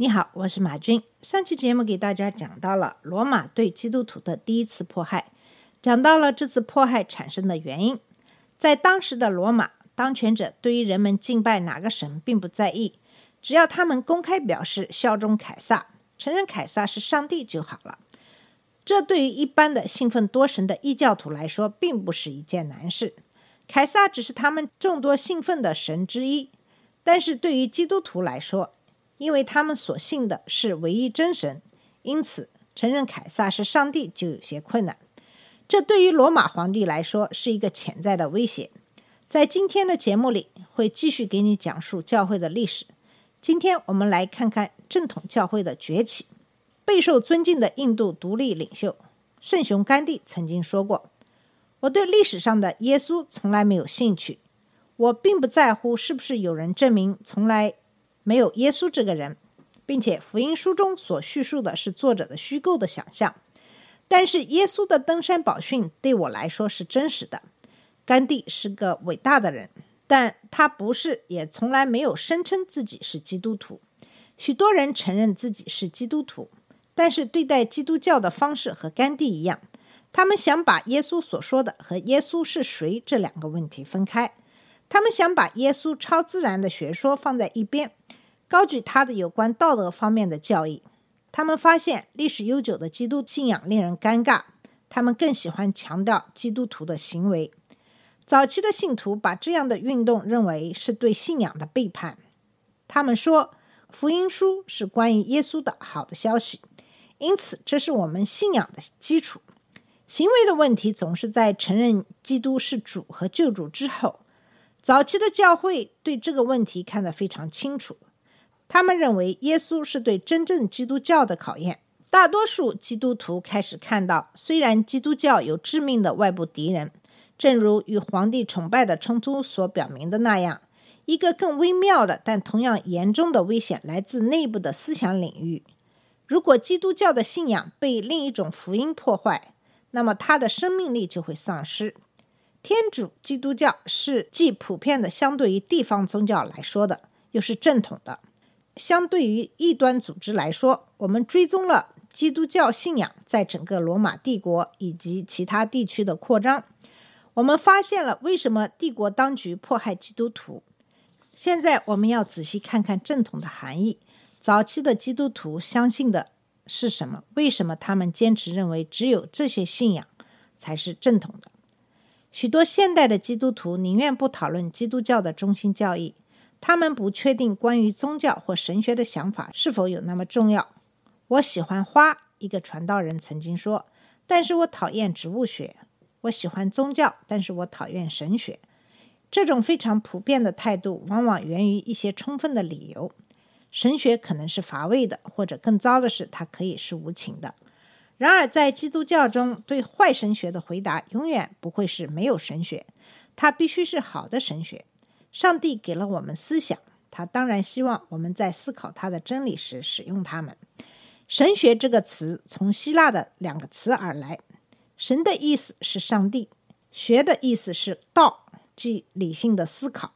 你好，我是马军。上期节目给大家讲到了罗马对基督徒的第一次迫害，讲到了这次迫害产生的原因。在当时的罗马，当权者对于人们敬拜哪个神并不在意，只要他们公开表示效忠凯撒，承认凯撒是上帝就好了。这对于一般的信奉多神的异教徒来说，并不是一件难事。凯撒只是他们众多信奉的神之一，但是对于基督徒来说，因为他们所信的是唯一真神，因此承认凯撒是上帝就有些困难。这对于罗马皇帝来说是一个潜在的威胁。在今天的节目里，会继续给你讲述教会的历史。今天我们来看看正统教会的崛起。备受尊敬的印度独立领袖圣雄甘地曾经说过：“我对历史上的耶稣从来没有兴趣，我并不在乎是不是有人证明从来。”没有耶稣这个人，并且福音书中所叙述的是作者的虚构的想象。但是耶稣的登山宝训对我来说是真实的。甘地是个伟大的人，但他不是，也从来没有声称自己是基督徒。许多人承认自己是基督徒，但是对待基督教的方式和甘地一样，他们想把耶稣所说的和耶稣是谁这两个问题分开。他们想把耶稣超自然的学说放在一边。高举他的有关道德方面的教义，他们发现历史悠久的基督信仰令人尴尬。他们更喜欢强调基督徒的行为。早期的信徒把这样的运动认为是对信仰的背叛。他们说，福音书是关于耶稣的好的消息，因此这是我们信仰的基础。行为的问题总是在承认基督是主和救主之后。早期的教会对这个问题看得非常清楚。他们认为耶稣是对真正基督教的考验。大多数基督徒开始看到，虽然基督教有致命的外部敌人，正如与皇帝崇拜的冲突所表明的那样，一个更微妙的但同样严重的危险来自内部的思想领域。如果基督教的信仰被另一种福音破坏，那么它的生命力就会丧失。天主基督教是既普遍的，相对于地方宗教来说的，又是正统的。相对于异端组织来说，我们追踪了基督教信仰在整个罗马帝国以及其他地区的扩张。我们发现了为什么帝国当局迫害基督徒。现在我们要仔细看看正统的含义。早期的基督徒相信的是什么？为什么他们坚持认为只有这些信仰才是正统的？许多现代的基督徒宁愿不讨论基督教的中心教义。他们不确定关于宗教或神学的想法是否有那么重要。我喜欢花，一个传道人曾经说，但是我讨厌植物学。我喜欢宗教，但是我讨厌神学。这种非常普遍的态度，往往源于一些充分的理由。神学可能是乏味的，或者更糟的是，它可以是无情的。然而，在基督教中，对坏神学的回答永远不会是没有神学，它必须是好的神学。上帝给了我们思想，他当然希望我们在思考他的真理时使用它们。神学这个词从希腊的两个词而来，神的意思是上帝，学的意思是道，即理性的思考。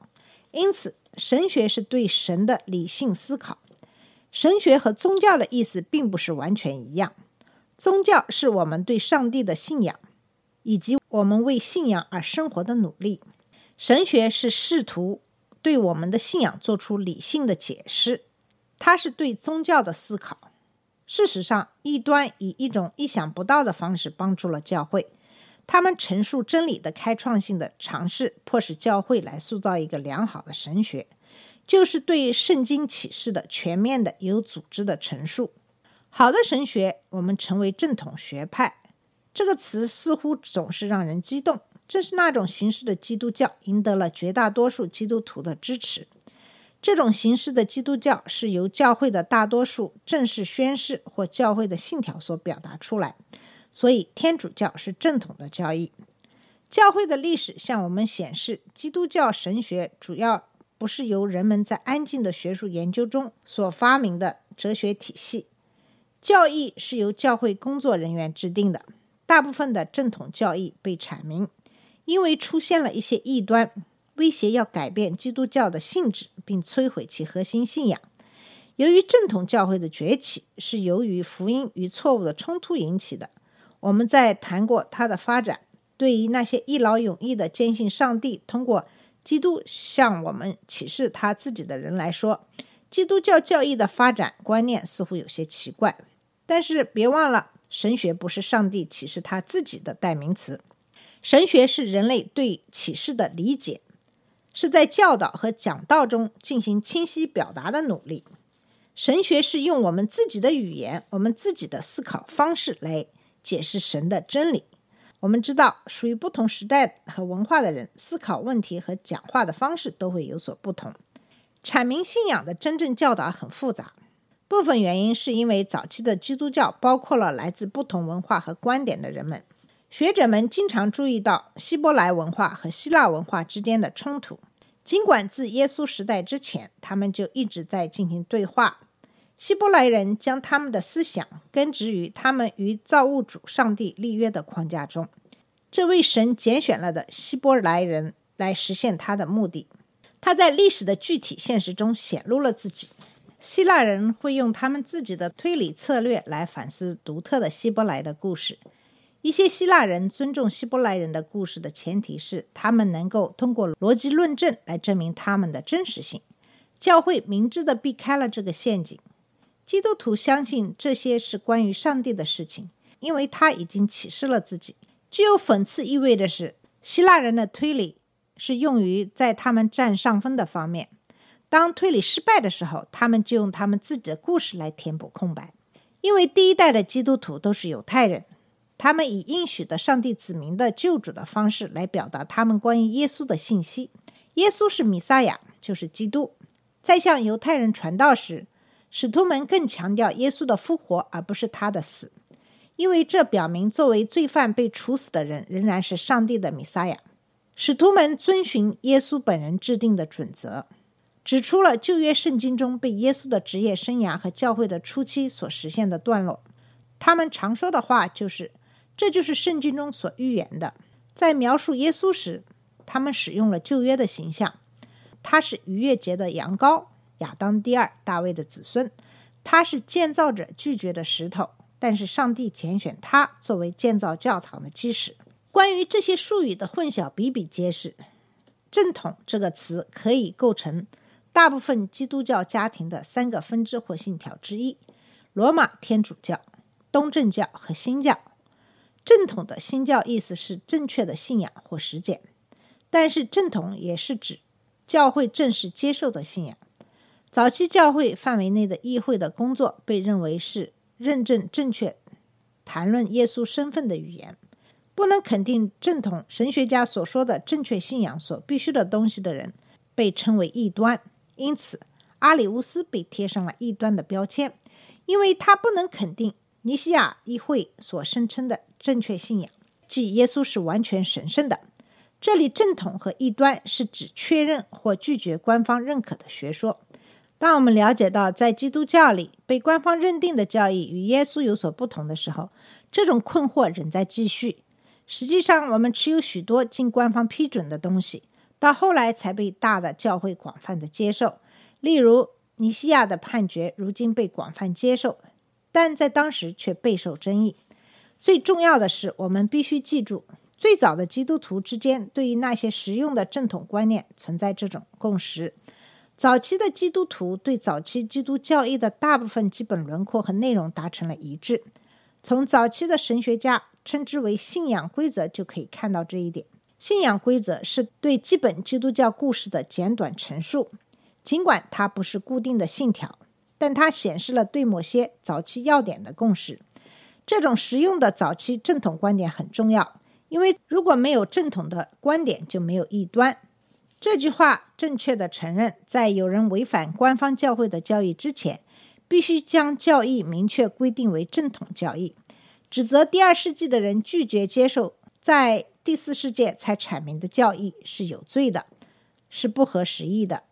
因此，神学是对神的理性思考。神学和宗教的意思并不是完全一样。宗教是我们对上帝的信仰，以及我们为信仰而生活的努力。神学是试图对我们的信仰做出理性的解释，它是对宗教的思考。事实上，异端以一种意想不到的方式帮助了教会。他们陈述真理的开创性的尝试，迫使教会来塑造一个良好的神学，就是对圣经启示的全面的、有组织的陈述。好的神学，我们称为正统学派。这个词似乎总是让人激动。正是那种形式的基督教赢得了绝大多数基督徒的支持。这种形式的基督教是由教会的大多数正式宣誓或教会的信条所表达出来。所以天主教是正统的教义。教会的历史向我们显示，基督教神学主要不是由人们在安静的学术研究中所发明的哲学体系，教义是由教会工作人员制定的。大部分的正统教义被阐明，因为出现了一些异端，威胁要改变基督教的性质，并摧毁其核心信仰。由于正统教会的崛起是由于福音与错误的冲突引起的，我们在谈过它的发展。对于那些一劳永逸的坚信上帝通过基督向我们启示他自己的人来说，基督教教义的发展观念似乎有些奇怪。但是别忘了，神学不是上帝启示他自己的代名词，神学是人类对启示的理解，是在教导和讲道中进行清晰表达的努力。神学是用我们自己的语言、我们自己的思考方式来解释神的真理。我们知道，属于不同时代和文化的人，思考问题和讲话的方式都会有所不同。阐明信仰的真正教导很复杂，部分原因是因为早期的基督教包括了来自不同文化和观点的人们。学者们经常注意到希伯来文化和希腊文化之间的冲突，尽管自耶稣时代之前，他们就一直在进行对话。希伯来人将他们的思想根植于他们与造物主上帝立约的框架中，这为神拣选了的希伯来人来实现他的目的。他在历史的具体现实中显露了自己。希腊人会用他们自己的推理策略来反思独特的希伯来的故事。一些希腊人尊重希伯来人的故事的前提是，他们能够通过逻辑论证来证明他们的真实性。教会明智地避开了这个陷阱。基督徒相信这些是关于上帝的事情，因为他已经启示了自己。具有讽刺意味的是，希腊人的推理是用于在他们占上风的方面。当推理失败的时候，他们就用他们自己的故事来填补空白。因为第一代的基督徒都是犹太人，他们以应许的上帝子民的救主的方式来表达他们关于耶稣的信息。耶稣是弥撒亚，就是基督。在向犹太人传道时，使徒们更强调耶稣的复活，而不是他的死，因为这表明作为罪犯被处死的人仍然是上帝的弥撒亚。使徒们遵循耶稣本人制定的准则，指出了旧约圣经中被耶稣的职业生涯和教会的初期所实现的段落。他们常说的话就是：“这就是圣经中所预言的。”在描述耶稣时，他们使用了旧约的形象，他是逾越节的羊羔。亚当第二，大卫的子孙，他是建造者拒绝的石头，但是上帝拣选他作为建造教堂的基石。关于这些术语的混淆比比皆是。正统这个词可以构成大部分基督教家庭的三个分支或信条之一：罗马天主教、东正教和新教。正统的新教意思是正确的信仰或实践，但是正统也是指教会正式接受的信仰。早期教会范围内的议会的工作被认为是认证正确谈论耶稣身份的语言，不能肯定正统神学家所说的正确信仰所必须的东西的人被称为异端。因此，阿里乌斯被贴上了异端的标签，因为他不能肯定尼西亚议会所声称的正确信仰，即耶稣是完全神圣的。这里正统和异端是指确认或拒绝官方认可的学说。当我们了解到在基督教里被官方认定的教义与耶稣有所不同的时候，这种困惑仍在继续。实际上，我们持有许多经官方批准的东西，到后来才被大的教会广泛的接受。例如，尼西亚的判决如今被广泛接受，但在当时却备受争议。最重要的是，我们必须记住，最早的基督徒之间对于那些实用的正统观念存在这种共识。早期的基督徒对早期基督教义的大部分基本轮廓和内容达成了一致。从早期的神学家称之为信仰规则就可以看到这一点。信仰规则是对基本基督教故事的简短陈述，尽管它不是固定的信条，但它显示了对某些早期要点的共识。这种实用的早期正统观点很重要，因为如果没有正统的观点，就没有异端。这句话正确的承认，在有人违反官方教会的教义之前，必须将教义明确规定为正统教义。指责第二世纪的人拒绝接受在第四世界才阐明的教义是有罪的，是不合时宜的。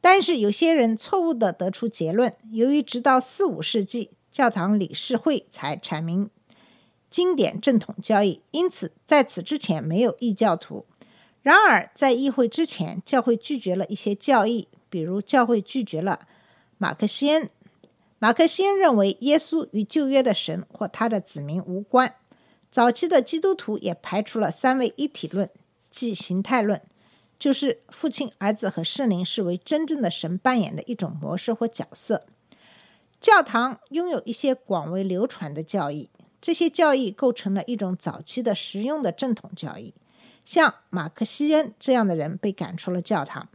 但是有些人错误地得出结论：由于直到四五世纪，教堂理事会才阐明经典正统教义，因此在此之前没有异教徒。然而，在议会之前，教会拒绝了一些教义，比如教会拒绝了马克西恩。马克西恩认为耶稣与旧约的神或他的子民无关。早期的基督徒也排除了三位一体论，即形态论。就是父亲、儿子和圣灵视为真正的神扮演的一种模式或角色。教堂拥有一些广为流传的教义，这些教义构成了一种早期的实用的正统教义。像马克西恩这样的人被赶出了教堂，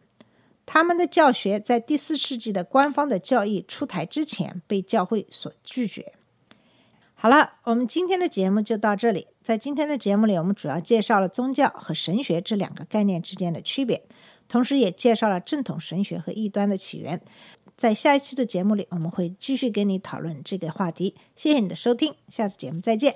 他们的教学在第四世纪的官方的教义出台之前被教会所拒绝。好了，我们今天的节目就到这里。在今天的节目里，我们主要介绍了宗教和神学这两个概念之间的区别，同时也介绍了正统神学和异端的起源。在下一期的节目里，我们会继续跟你讨论这个话题。谢谢你的收听，下次节目再见。